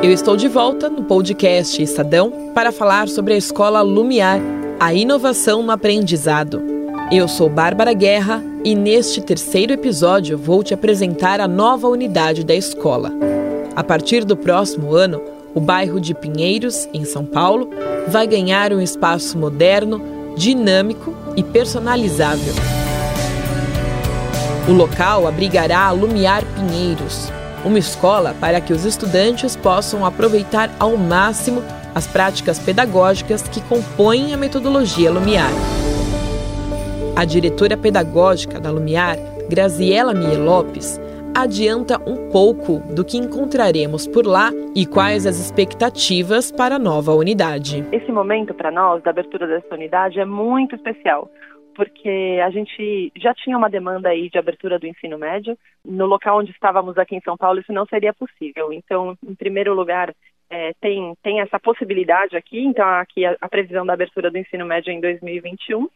Eu estou de volta no podcast Estadão para falar sobre a escola Lumiar, a inovação no aprendizado. Eu sou Bárbara Guerra e neste terceiro episódio vou te apresentar a nova unidade da escola. A partir do próximo ano, o bairro de Pinheiros, em São Paulo, vai ganhar um espaço moderno, dinâmico e personalizável. O local abrigará a Lumiar Pinheiros, uma escola para que os estudantes possam aproveitar ao máximo as práticas pedagógicas que compõem a metodologia Lumiar. A diretora pedagógica da Lumiar, Graziela Mie Lopes, adianta um pouco do que encontraremos por lá e quais as expectativas para a nova unidade. Esse momento para nós da abertura dessa unidade é muito especial, porque a gente já tinha uma demanda aí de abertura do ensino médio. No local onde estávamos aqui em São Paulo, isso não seria possível. Então, em primeiro lugar, é, tem, tem essa possibilidade aqui, então aqui a, a, previsão da abertura do ensino médio é em 2021.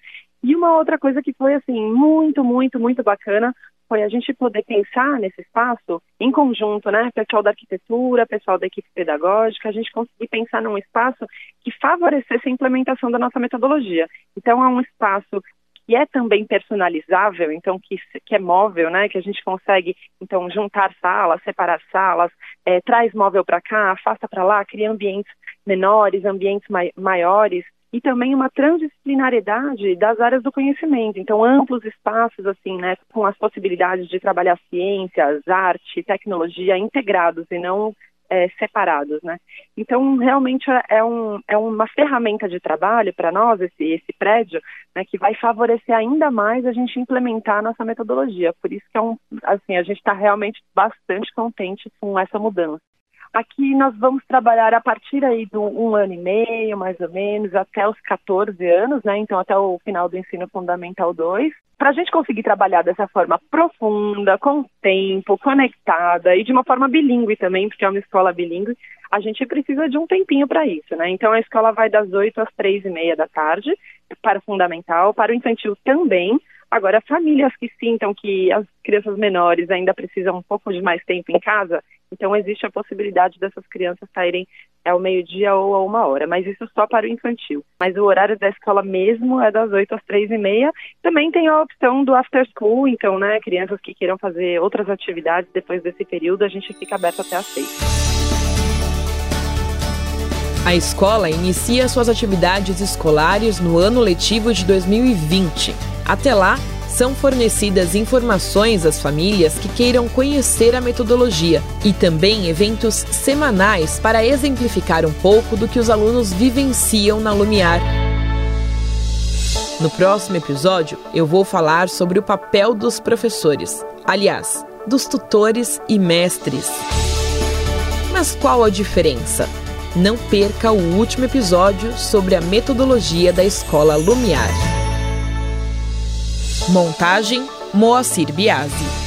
E uma outra coisa que foi assim muito, muito, muito bacana foi a gente poder pensar nesse espaço em conjunto, né, pessoal da arquitetura, pessoal da equipe pedagógica, a gente conseguir pensar num espaço que favorecesse a implementação da nossa metodologia. Então é um espaço que é também personalizável, então que, que é móvel, né? Que a gente consegue então juntar salas, separar salas, é, traz móvel para cá, afasta para lá, cria ambientes menores, ambientes mai maiores e também uma transdisciplinariedade das áreas do conhecimento. Então, amplos espaços, assim, né, com as possibilidades de trabalhar ciências, arte, tecnologia integrados e não é, separados, né? Então, realmente é, é, um, é uma ferramenta de trabalho para nós, esse, esse prédio, né, que vai favorecer ainda mais a gente implementar a nossa metodologia. Por isso que é um, assim, a gente está realmente bastante contente com essa mudança. Aqui nós vamos trabalhar a partir aí do um ano e meio, mais ou menos, até os 14 anos, né? Então até o final do ensino fundamental 2. Para a gente conseguir trabalhar dessa forma profunda, com tempo, conectada e de uma forma bilíngue também, porque é uma escola bilíngue, a gente precisa de um tempinho para isso, né? Então a escola vai das 8 às três e meia da tarde para o fundamental, para o infantil também, Agora, famílias que sintam que as crianças menores ainda precisam um pouco de mais tempo em casa, então existe a possibilidade dessas crianças saírem ao meio-dia ou a uma hora, mas isso só para o infantil. Mas o horário da escola mesmo é das 8 às três e meia. Também tem a opção do after school, então, né, crianças que queiram fazer outras atividades depois desse período, a gente fica aberto até às seis. A escola inicia suas atividades escolares no ano letivo de 2020. Até lá, são fornecidas informações às famílias que queiram conhecer a metodologia e também eventos semanais para exemplificar um pouco do que os alunos vivenciam na Lumiar. No próximo episódio, eu vou falar sobre o papel dos professores, aliás, dos tutores e mestres. Mas qual a diferença? Não perca o último episódio sobre a metodologia da escola Lumiar. Montagem Moacir Biasi.